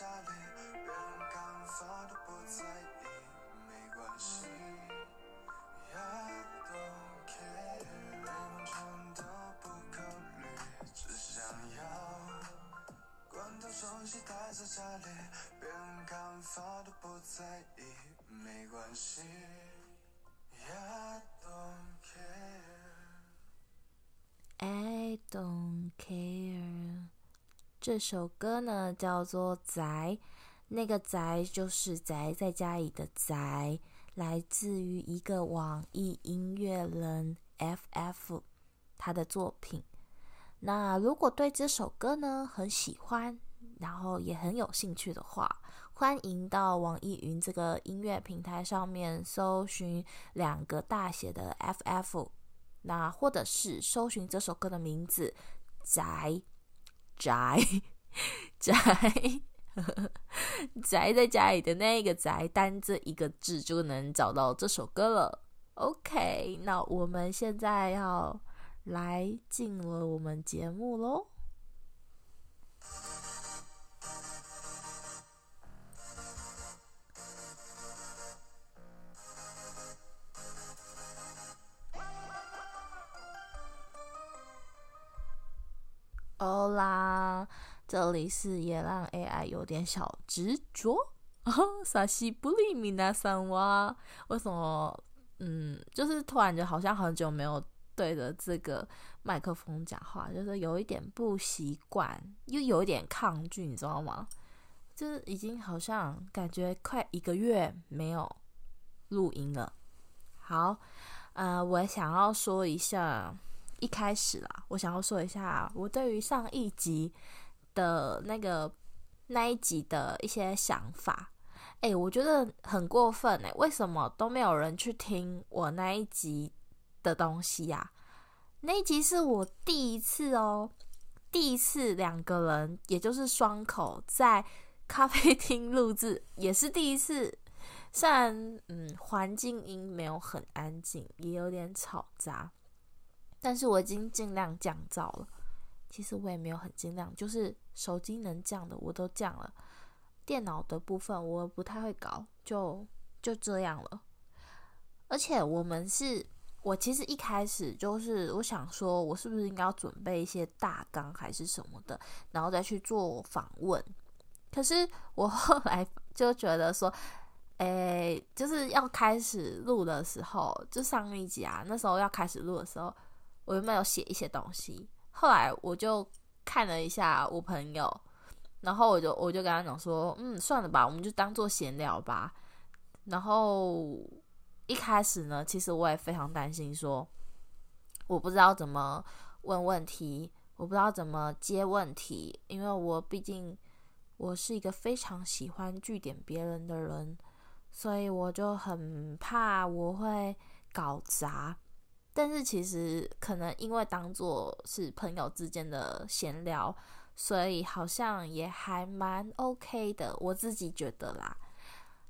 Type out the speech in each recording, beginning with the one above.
家里，别人看法都不在意，没关系。I don't care，连安全都不考虑，只想要关掉手机待在家里，别人看法都不在意，没关系。这首歌呢叫做《宅》，那个“宅”就是宅在家里的“宅”，来自于一个网易音乐人 FF 他的作品。那如果对这首歌呢很喜欢，然后也很有兴趣的话，欢迎到网易云这个音乐平台上面搜寻两个大写的 FF，那或者是搜寻这首歌的名字《宅》。宅宅宅在家里的那个宅，单这一个字就能找到这首歌了。OK，那我们现在要来进入我们节目喽。欧啦，这里是也让 AI 有点小执着。萨西布里米娜桑哇，为什么？嗯，就是突然就好像很久没有对着这个麦克风讲话，就是有一点不习惯，又有一点抗拒，你知道吗？就是已经好像感觉快一个月没有录音了。好，呃，我想要说一下。一开始啦，我想要说一下我对于上一集的那个那一集的一些想法。诶，我觉得很过分诶，为什么都没有人去听我那一集的东西呀？那一集是我第一次哦，第一次两个人，也就是双口在咖啡厅录制，也是第一次。虽然嗯，环境音没有很安静，也有点吵杂。但是我已经尽量降噪了，其实我也没有很尽量，就是手机能降的我都降了，电脑的部分我不太会搞，就就这样了。而且我们是，我其实一开始就是我想说，我是不是应该要准备一些大纲还是什么的，然后再去做访问。可是我后来 就觉得说，诶，就是要开始录的时候，就上一集啊，那时候要开始录的时候。我有没有写一些东西？后来我就看了一下我朋友，然后我就我就跟他讲说，嗯，算了吧，我们就当做闲聊吧。然后一开始呢，其实我也非常担心说，我不知道怎么问问题，我不知道怎么接问题，因为我毕竟我是一个非常喜欢据点别人的人，所以我就很怕我会搞砸。但是其实可能因为当做是朋友之间的闲聊，所以好像也还蛮 OK 的，我自己觉得啦。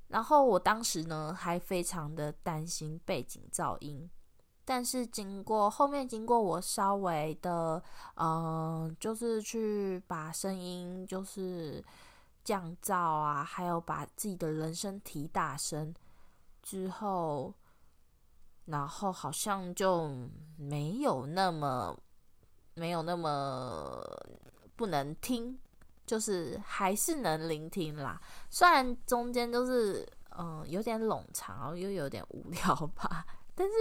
然后我当时呢还非常的担心背景噪音，但是经过后面经过我稍微的嗯、就是去把声音就是降噪啊，还有把自己的人声提大声之后。然后好像就没有那么没有那么不能听，就是还是能聆听啦。虽然中间就是嗯有点冗长，又有点无聊吧，但是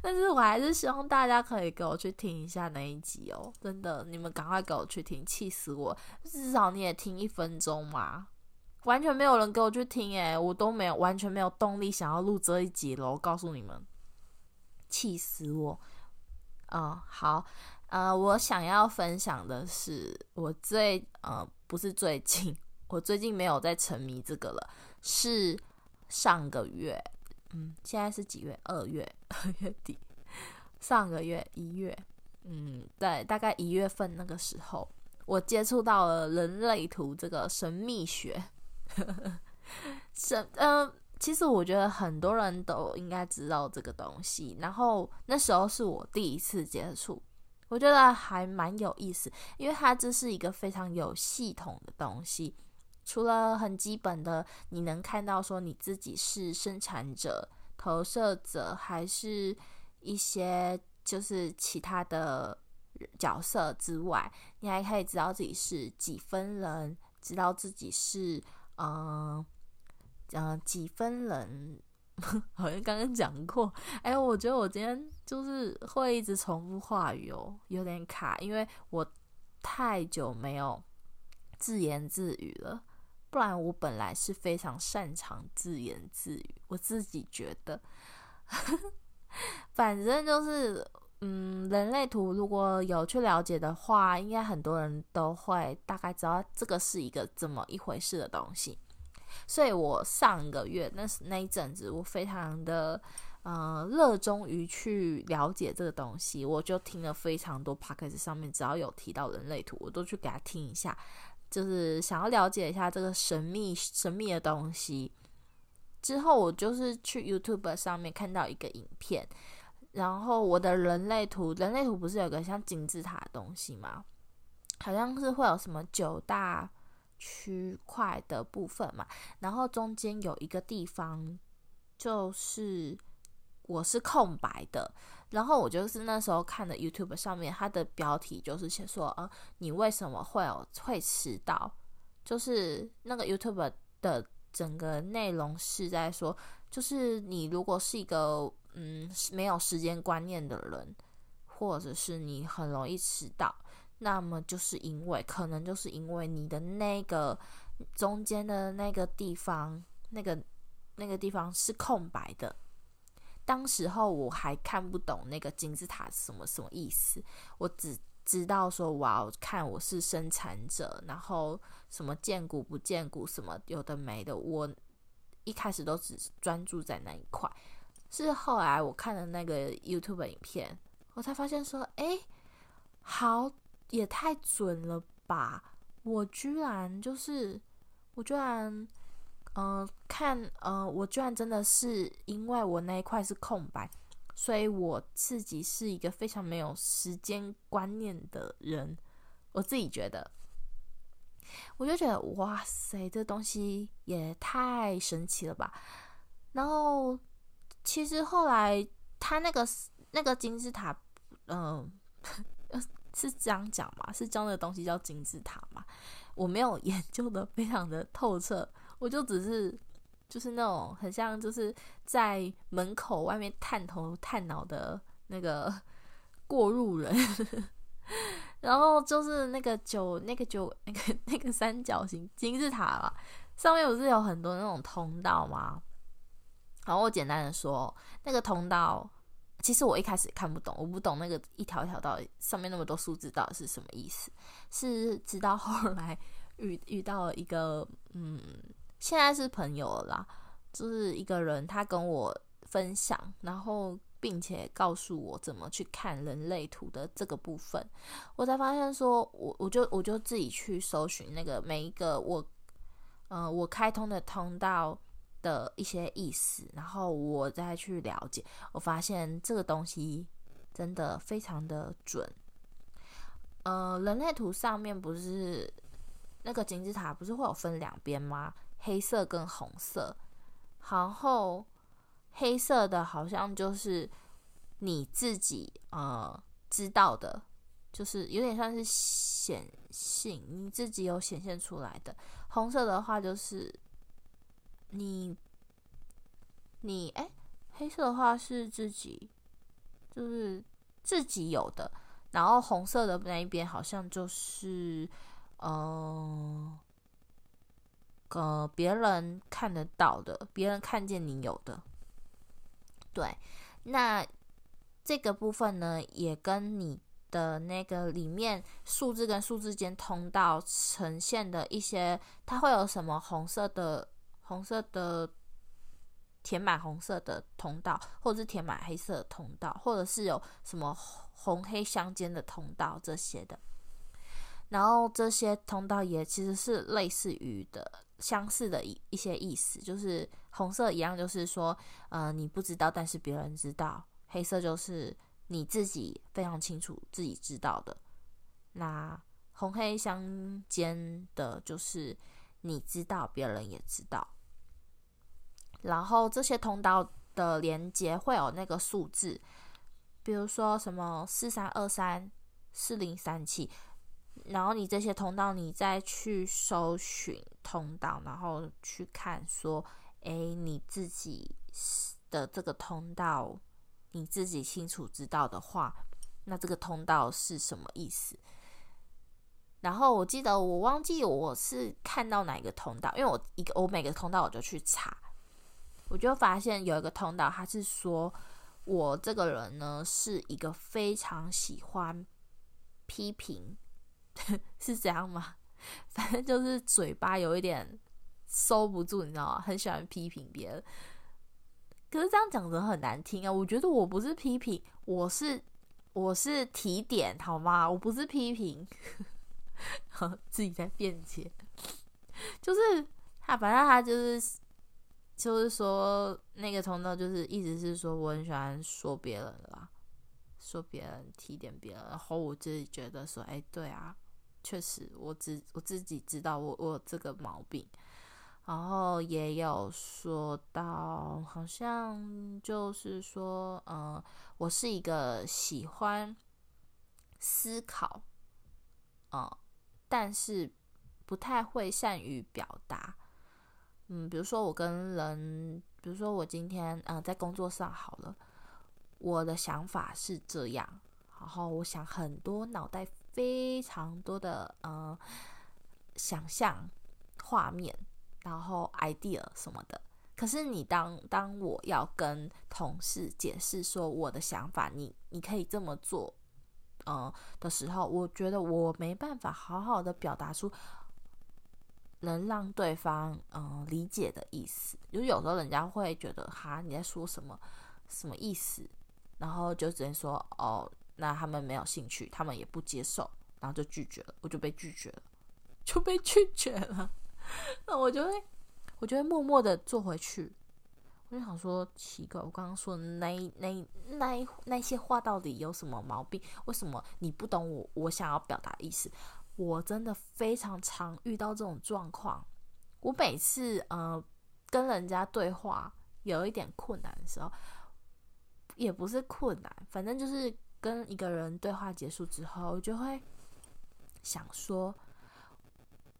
但是我还是希望大家可以给我去听一下那一集哦。真的，你们赶快给我去听，气死我！至少你也听一分钟嘛。完全没有人给我去听诶，我都没有完全没有动力想要录这一集了。我告诉你们。气死我！嗯、好，呃，我想要分享的是，我最呃不是最近，我最近没有在沉迷这个了，是上个月，嗯，现在是几月？二月，二月底，上个月一月，嗯，对，大概一月份那个时候，我接触到了人类图这个神秘学，神，嗯、其实我觉得很多人都应该知道这个东西，然后那时候是我第一次接触，我觉得还蛮有意思，因为它这是一个非常有系统的东西。除了很基本的，你能看到说你自己是生产者、投射者，还是一些就是其他的角色之外，你还可以知道自己是几分人，知道自己是嗯、呃、几分人。好像刚刚讲过，哎，我觉得我今天就是会一直重复话语哦，有点卡，因为我太久没有自言自语了。不然我本来是非常擅长自言自语，我自己觉得。反正就是，嗯，人类图如果有去了解的话，应该很多人都会大概知道这个是一个怎么一回事的东西。所以我上个月那是那一阵子，我非常的呃热衷于去了解这个东西，我就听了非常多 podcast 上面只要有提到人类图，我都去给他听一下，就是想要了解一下这个神秘神秘的东西。之后我就是去 YouTube 上面看到一个影片，然后我的人类图，人类图不是有个像金字塔的东西吗？好像是会有什么九大。区块的部分嘛，然后中间有一个地方就是我是空白的，然后我就是那时候看的 YouTube 上面，它的标题就是写说，呃，你为什么会有会迟到？就是那个 YouTube 的整个内容是在说，就是你如果是一个嗯没有时间观念的人，或者是你很容易迟到。那么就是因为，可能就是因为你的那个中间的那个地方，那个那个地方是空白的。当时候我还看不懂那个金字塔什么什么意思，我只知道说我要看我是生产者，然后什么见骨不见骨，什么有的没的。我一开始都只专注在那一块，是后来我看了那个 YouTube 影片，我才发现说，哎，好。也太准了吧！我居然就是，我居然，嗯、呃，看，呃，我居然真的是因为我那一块是空白，所以我自己是一个非常没有时间观念的人。我自己觉得，我就觉得哇塞，这东西也太神奇了吧！然后，其实后来他那个那个金字塔，嗯、是这样讲吗？是教那个东西叫金字塔吗？我没有研究的非常的透彻，我就只是就是那种很像就是在门口外面探头探脑的那个过路人，然后就是那个九那个九那个那个三角形金字塔嘛，上面不是有很多那种通道吗？然后我简单的说，那个通道。其实我一开始看不懂，我不懂那个一条一条到底上面那么多数字到底是什么意思。是直到后来遇遇到一个，嗯，现在是朋友了啦，就是一个人他跟我分享，然后并且告诉我怎么去看人类图的这个部分，我才发现说，我我就我就自己去搜寻那个每一个我，呃，我开通的通道。的一些意思，然后我再去了解，我发现这个东西真的非常的准。呃，人类图上面不是那个金字塔不是会有分两边吗？黑色跟红色，然后黑色的好像就是你自己呃知道的，就是有点像是显性，你自己有显现出来的。红色的话就是。你，你哎，黑色的话是自己，就是自己有的，然后红色的那一边好像就是，嗯、呃，呃，别人看得到的，别人看见你有的，对，那这个部分呢，也跟你的那个里面数字跟数字间通道呈现的一些，它会有什么红色的。红色的填满红色的通道，或者是填满黑色通道，或者是有什么红黑相间的通道这些的。然后这些通道也其实是类似于的相似的一一些意思，就是红色一样，就是说，呃，你不知道，但是别人知道；黑色就是你自己非常清楚自己知道的。那红黑相间的就是。你知道，别人也知道。然后这些通道的连接会有那个数字，比如说什么四三二三四零三七，然后你这些通道，你再去搜寻通道，然后去看说，哎，你自己的这个通道，你自己清楚知道的话，那这个通道是什么意思？然后我记得我忘记我是看到哪一个通道，因为我一个我每个通道我就去查。我就发现有一个通道，他是说我这个人呢是一个非常喜欢批评，是这样吗？反正就是嘴巴有一点收不住，你知道吗？很喜欢批评别人。可是这样讲的很难听啊！我觉得我不是批评，我是我是提点，好吗？我不是批评，自己在辩解，就是他，反正他就是。就是说，那个通道就是意思是说，我很喜欢说别人啦，说别人提点别人，然后我自己觉得说，哎，对啊，确实，我自我自己知道我我这个毛病，然后也有说到，好像就是说，嗯，我是一个喜欢思考，嗯，但是不太会善于表达。嗯，比如说我跟人，比如说我今天嗯、在工作上好了，我的想法是这样，然后我想很多，脑袋非常多的呃想象画面，然后 idea 什么的。可是你当当我要跟同事解释说我的想法，你你可以这么做，嗯、的时候，我觉得我没办法好好的表达出。能让对方嗯理解的意思，就是有时候人家会觉得哈你在说什么什么意思，然后就直接说哦，那他们没有兴趣，他们也不接受，然后就拒绝了，我就被拒绝了，就被拒绝了，那我就会我就会默默的坐回去，我就想说奇怪，我刚刚说那那那那些话到底有什么毛病？为什么你不懂我我想要表达意思？我真的非常常遇到这种状况。我每次呃跟人家对话有一点困难的时候，也不是困难，反正就是跟一个人对话结束之后，就会想说：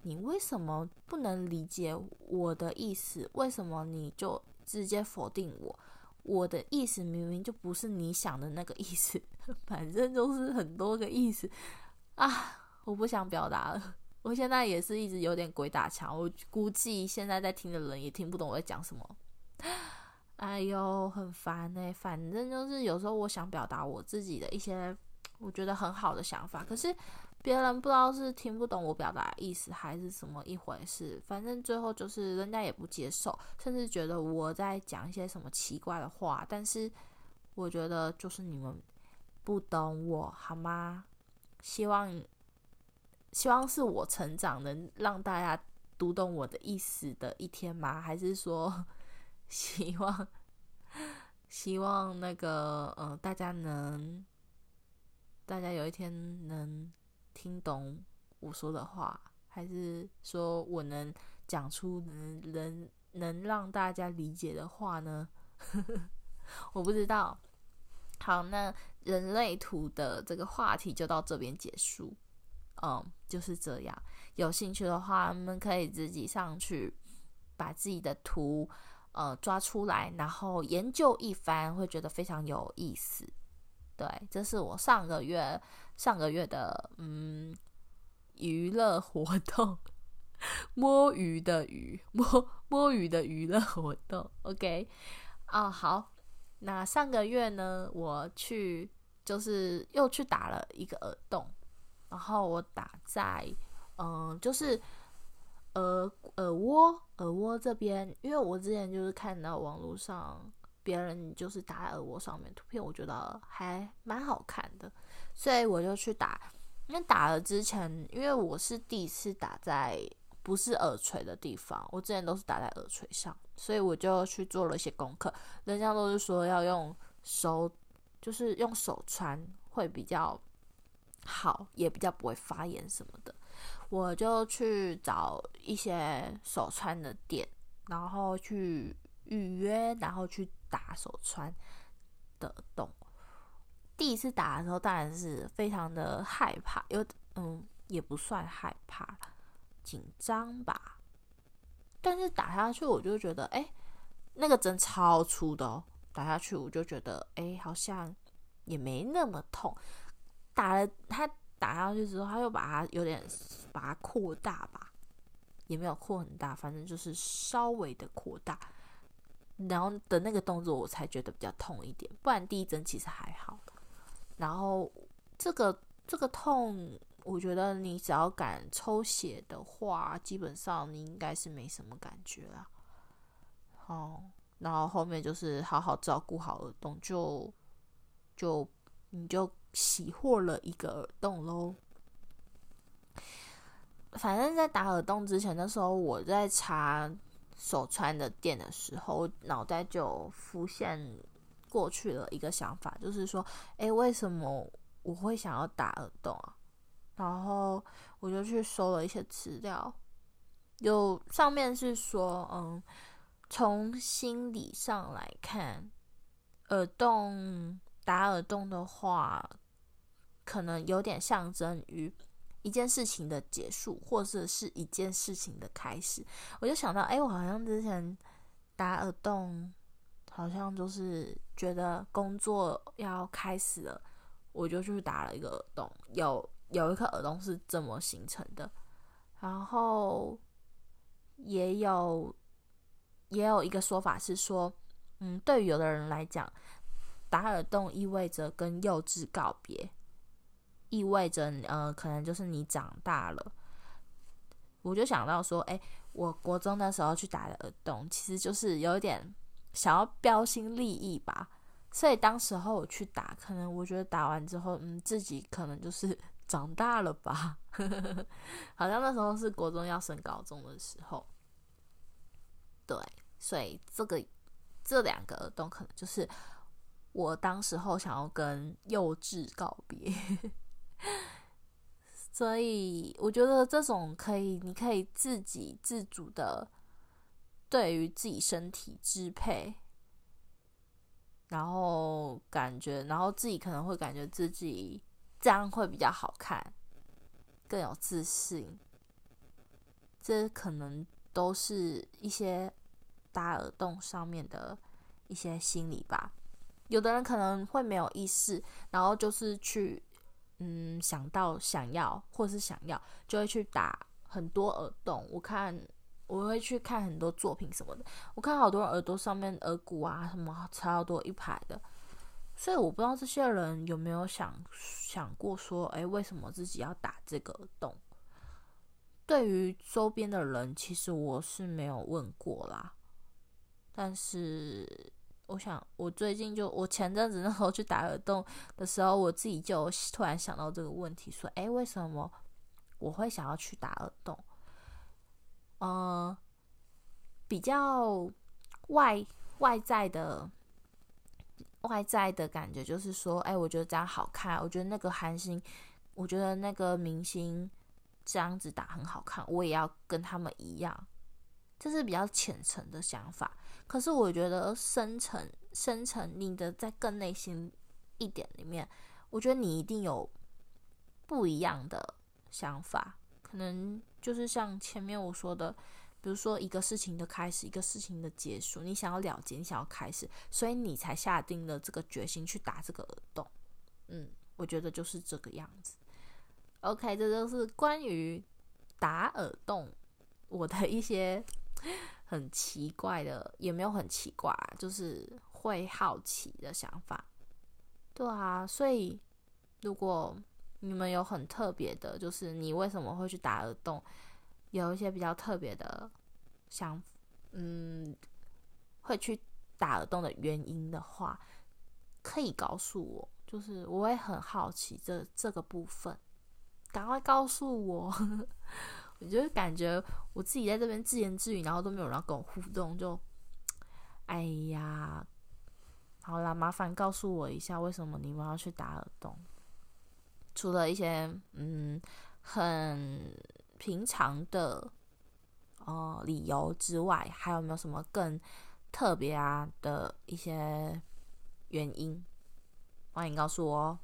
你为什么不能理解我的意思？为什么你就直接否定我？我的意思明明就不是你想的那个意思，反正就是很多个意思啊。我不想表达了，我现在也是一直有点鬼打墙。我估计现在在听的人也听不懂我在讲什么。哎呦，很烦欸！反正就是有时候我想表达我自己的一些我觉得很好的想法，可是别人不知道是听不懂我表达意思还是什么一回事。反正最后就是人家也不接受，甚至觉得我在讲一些什么奇怪的话。但是我觉得就是你们不懂我，好吗？希望。希望是我成长能让大家读懂我的意思的一天吗？还是说希望希望那个呃大家能大家有一天能听懂我说的话，还是说我能讲出能能能让大家理解的话呢？我不知道。好，那人类图的这个话题就到这边结束。嗯，就是这样。有兴趣的话，你们可以自己上去把自己的图呃抓出来，然后研究一番，会觉得非常有意思。对，这是我上个月上个月的嗯娱乐活动，摸鱼的鱼，摸摸鱼的娱乐活动。OK，啊、好，那上个月呢，我去就是又去打了一个耳洞。然后我打在，嗯，就是耳耳窝耳窝这边，因为我之前就是看到网络上别人就是打在耳窝上面图片，我觉得还蛮好看的，所以我就去打。因为打了之前，因为我是第一次打在不是耳垂的地方，我之前都是打在耳垂上，所以我就去做了一些功课。人家都是说要用手，就是用手穿会比较。好，也比较不会发炎什么的，我就去找一些手穿的店，然后去预约，然后去打手穿的洞。第一次打的时候，当然是非常的害怕，有嗯，也不算害怕，紧张吧。但是打下去，我就觉得，哎、那个针超粗的哦。打下去，我就觉得，哎、好像也没那么痛。打了他打上去之后，他又把它有点把它扩大吧，也没有扩很大，反正就是稍微的扩大。然后的那个动作，我才觉得比较痛一点。不然第一针其实还好。然后这个这个痛。我觉得你只要敢抽血的话，基本上你应该是没什么感觉啦。好，然后后面就是好好照顾好耳洞，就就你就喜获了一个耳洞喽。反正，在打耳洞之前的时候，我在查手穿的店的时候，脑袋就浮现过去了一个想法，就是说，诶，为什么我会想要打耳洞啊？然后我就去搜了一些资料，有上面是说，嗯，从心理上来看，耳洞打耳洞的话，可能有点象征于一件事情的结束，或者是一件事情的开始。我就想到，哎，我好像之前打耳洞，好像就是觉得工作要开始了，我就去打了一个耳洞，有。有一颗耳洞是这么形成的，然后也有也有一个说法是说，嗯，对于有的人来讲，打耳洞意味着跟幼稚告别，意味着呃，可能就是你长大了。我就想到说，哎，我国中的时候去打的耳洞，其实就是有一点想要标新立异吧，所以当时候我去打，可能我觉得打完之后，嗯，自己可能就是。长大了吧？好像那时候是国中要升高中的时候，对，所以这个这两个耳洞可能就是我当时候想要跟幼稚告别，所以我觉得这种可以，你可以自己自主的对于自己身体支配，然后感觉，然后自己可能会感觉自己。这样会比较好看，更有自信。这可能都是一些打耳洞上面的一些心理吧。有的人可能会没有意识，然后就是去，嗯，想到想要或是想要，就会去打很多耳洞。我看我会去看很多作品什么的，我看好多耳朵上面耳骨啊什么超多一排的。所以我不知道这些人有没有想想过说，哎，为什么自己要打这个耳洞？对于周边的人，其实我是没有问过啦。但是我想，我最近就我前阵子那时候去打耳洞的时候，我自己就突然想到这个问题，说，哎，为什么我会想要去打耳洞？嗯，比较外外在的。外在的感觉就是说，哎，我觉得这样好看。我觉得那个韩星，我觉得那个明星这样子打很好看，我也要跟他们一样。这是比较浅层的想法。可是我觉得深层、深层，你的在更内心一点里面，我觉得你一定有不一样的想法。可能就是像前面我说的。比如说一个事情的开始，一个事情的结束，你想要了结，你想要开始，所以你才下定了这个决心去打这个耳洞。嗯，我觉得就是这个样子。OK，这就是关于打耳洞我的一些很奇怪的，也没有很奇怪，就是会好奇的想法。对啊，所以如果你们有很特别的，就是你为什么会去打耳洞？有一些比较特别的想，嗯，会去打耳洞的原因的话，可以告诉我，就是我会很好奇这这个部分，赶快告诉我。我就感觉我自己在这边自言自语，然后都没有人跟我互动，就，哎呀，好啦，麻烦告诉我一下，为什么你们要去打耳洞？除了一些嗯。很平常的呃理由之外，还有没有什么更特别啊的一些原因？欢迎告诉我哦。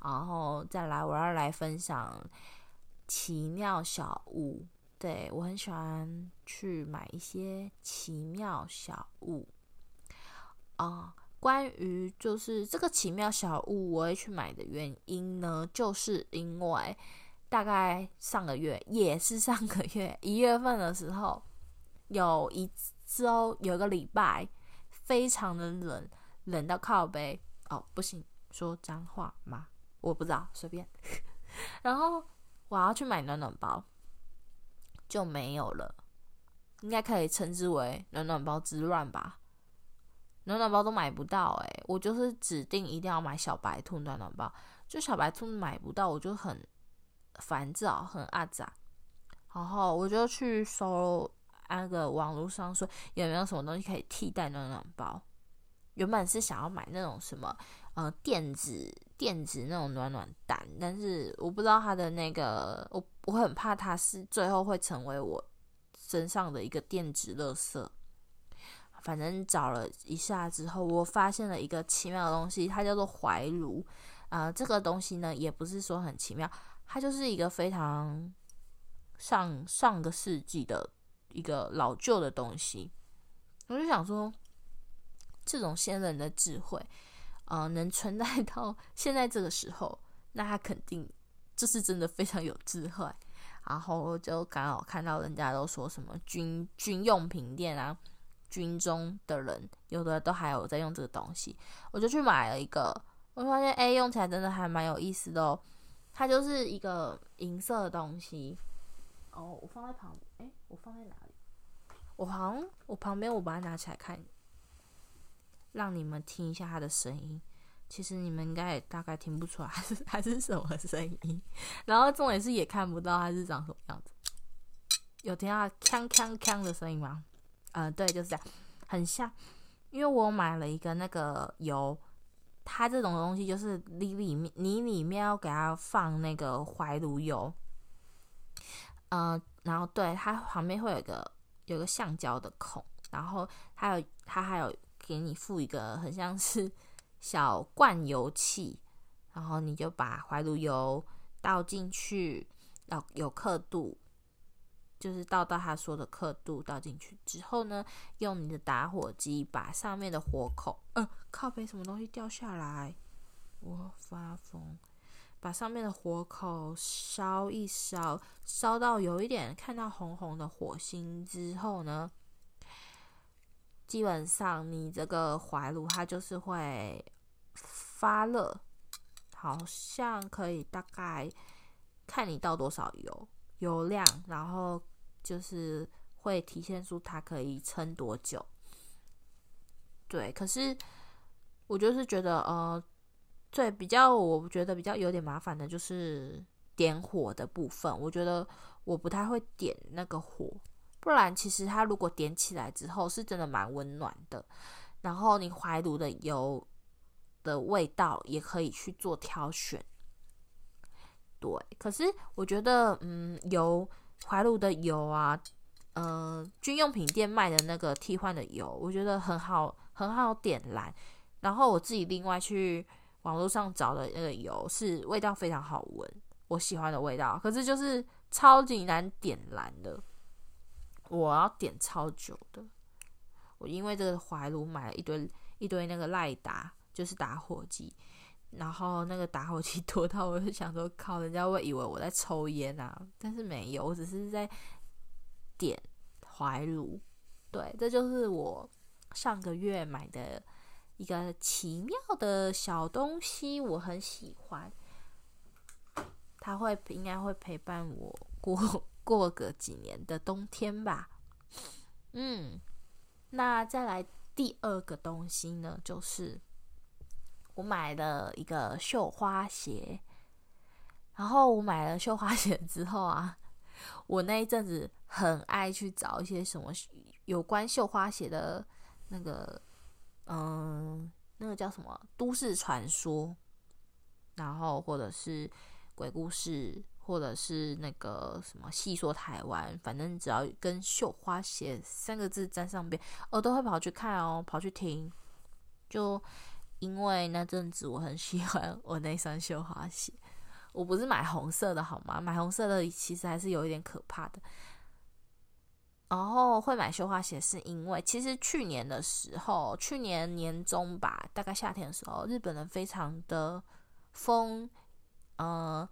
然后再来，我要来分享奇妙小物。对，我很喜欢去买一些奇妙小物啊。关于就是这个奇妙小物，我会去买的原因呢，就是因为大概上个月也是上个月一月份的时候，有一周有一个礼拜非常的冷，冷到靠背哦，不行，说脏话吗？我不知道，随便。然后我要去买暖暖包，就没有了，应该可以称之为暖暖包之乱吧。暖暖包都买不到哎、欸，我就是指定一定要买小白兔暖暖包，就小白兔买不到，我就很烦躁，很阿杂。然后我就去搜那个网络上说有没有什么东西可以替代暖暖包。原本是想要买那种什么呃电子电子那种暖暖蛋，但是我不知道它的那个，我我很怕它是最后会成为我身上的一个电子垃圾。反正找了一下之后，我发现了一个奇妙的东西，它叫做怀炉。啊、呃，这个东西呢，也不是说很奇妙，它就是一个非常上上个世纪的一个老旧的东西。我就想说，这种先人的智慧，呃，能存在到 现在这个时候，那他肯定就是真的非常有智慧。然后就刚好看到人家都说什么军军用品店啊。军中的人有的都还有在用这个东西，我就去买了一个，我发现哎，用起来真的还蛮有意思的哦。它就是一个银色的东西哦，我放在旁，哎，我放在哪里？我好像我旁边，我把它拿起来看，让你们听一下它的声音。其实你们应该也大概听不出来，还是还是什么声音。然后重点是也看不到它是长什么样子。有听到锵锵锵的声音吗？嗯、对，就是这样，很像，因为我买了一个那个油，它这种东西就是你里面你里面要给它放那个怀炉油，嗯、然后对它旁边会有一个有个橡胶的孔，然后还有它还有给你附一个很像是 小灌油器，然后你就把怀炉油倒进去，要有刻度。就是倒到他说的刻度倒进去之后呢，用你的打火机把上面的火口，呃，靠背什么东西掉下来，我发疯，把上面的火口烧一烧，烧到有一点看到红红的火星之后呢，基本上你这个怀炉它就是会发热，好像可以大概看你倒多少油，油量，然后。就是会体现出它可以撑多久，对。可是我就是觉得，呃，最比较我觉得比较有点麻烦的就是点火的部分。我觉得我不太会点那个火，不然其实它如果点起来之后是真的蛮温暖的。然后你怀炉的油的味道也可以去做挑选，对。可是我觉得，嗯，油。怀炉的油啊，呃，军用品店卖的那个替换的油，我觉得很好，很好点燃。然后我自己另外去网络上找的那个油，是味道非常好闻，我喜欢的味道。可是就是超级难点燃的，我要点超久的。我因为这个怀炉买了一堆一堆那个赖达，就是打火机。然后那个打火机多到，我就想说，靠，人家会以为我在抽烟啊，但是没有，我只是在点怀炉。对，这就是我上个月买的一个奇妙的小东西，我很喜欢。它会应该会陪伴我过过个几年的冬天吧。嗯，那再来第二个东西呢，就是。我买了一个绣花鞋，然后我买了绣花鞋之后啊，我那一阵子很爱去找一些什么有关绣花鞋的那个，嗯，那个叫什么都市传说，然后或者是鬼故事，或者是那个什么戏说台湾，反正只要跟绣花鞋三个字沾上边，我都会跑去看哦，跑去听。就因为那阵子我很喜欢我那双绣花鞋，我不是买红色的好吗？买红色的其实还是有一点可怕的。然后会买绣花鞋，是因为其实去年的时候，去年年中吧，大概夏天的时候，日本人非常的疯，呃，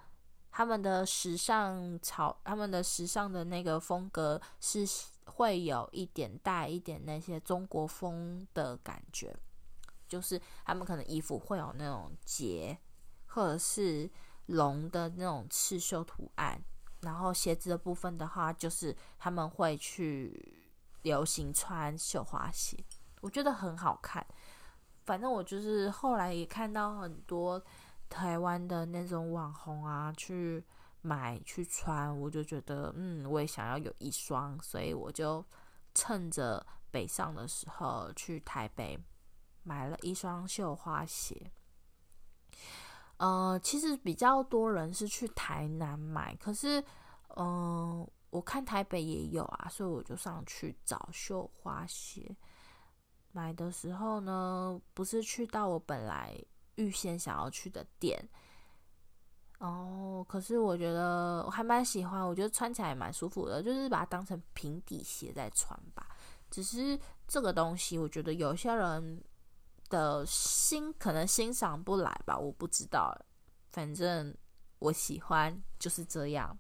他们的时尚潮，他们的时尚的那个风格是会有一点带一点那些中国风的感觉，就是他们可能衣服会有那种结，或者是龙的那种刺绣图案。然后鞋子的部分的话，就是他们会去流行穿绣花鞋，我觉得很好看。反正我就是后来也看到很多台湾的那种网红啊，去买去穿，我就觉得嗯，我也想要有一双，所以我就趁着北上的时候去台北买了一双绣花鞋。呃，其实比较多人是去台南买，可是，嗯、我看台北也有啊，所以我就上去找绣花鞋。买的时候呢，不是去到我本来预先想要去的店，哦，可是我觉得我还蛮喜欢，我觉得穿起来蛮舒服的，就是把它当成平底鞋在穿吧。只是这个东西，我觉得有些人。的心可能欣赏不来吧，我不知道。反正我喜欢就是这样。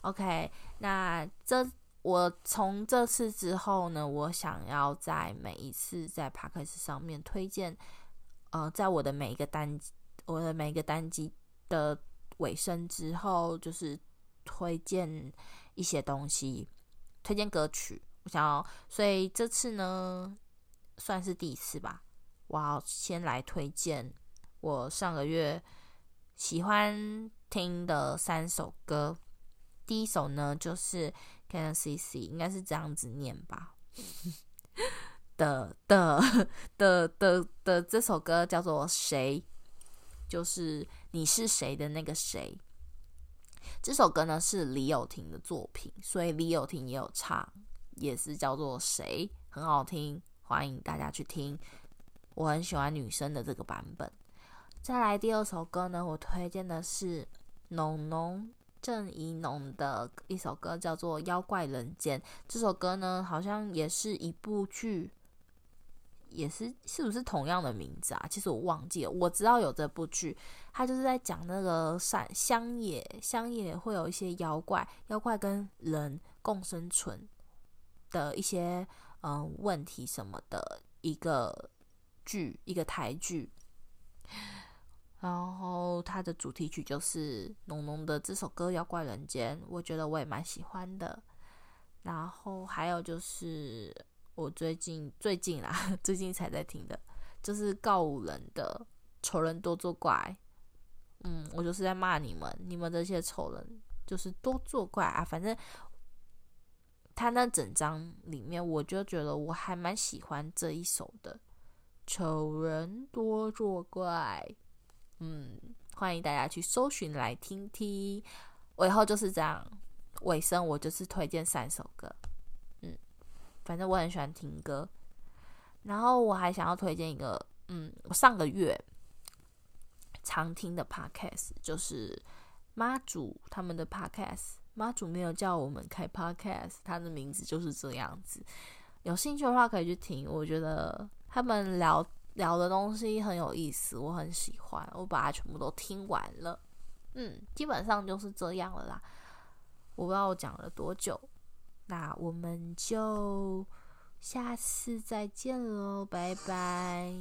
OK，那这我从这次之后呢，我想要在每一次在 Podcast 上面推荐，呃，在我的每一个单我的每一个单机的尾声之后，就是推荐一些东西，推荐歌曲。我想要，所以这次呢，算是第一次吧。我要先来推荐我上个月喜欢听的三首歌。第一首呢，就是《Can C C》，应该是这样子念吧。的的的的的这首歌叫做《谁》，就是你是谁的那个谁。这首歌呢是李友廷的作品，所以李友廷也有唱，也是叫做《谁》，很好听，欢迎大家去听。我很喜欢女生的这个版本。再来第二首歌呢，我推荐的是浓浓郑宜农的一首歌，叫做《妖怪人间》。这首歌呢，好像也是一部剧，也是是不是同样的名字啊？其实我忘记了。我知道有这部剧，它就是在讲那个山乡野，乡野会有一些妖怪，妖怪跟人共生存的一些嗯、问题什么的一个。剧一个台剧，然后它的主题曲就是浓浓的这首歌《妖怪人间》，我觉得我也蛮喜欢的。然后还有就是我最近最近啦，最近才在听的，就是告五人的《丑人多作怪》。嗯，我就是在骂你们，你们这些丑人就是多作怪啊！反正他那整张里面，我就觉得我还蛮喜欢这一首的。丑人多作怪，嗯，欢迎大家去搜寻来听听。我以后就是这样，尾声我就是推荐三首歌，反正我很喜欢听歌。然后我还想要推荐一个，嗯，我上个月常听的 podcast 就是妈祖他们的 podcast。妈祖没有叫我们开 podcast，他的名字就是这样子。有兴趣的话可以去听，我觉得。他们聊聊的东西很有意思，我很喜欢，我把它全部都听完了。嗯，基本上就是这样了啦。我不知道我讲了多久，那我们就下次再见喽，拜拜。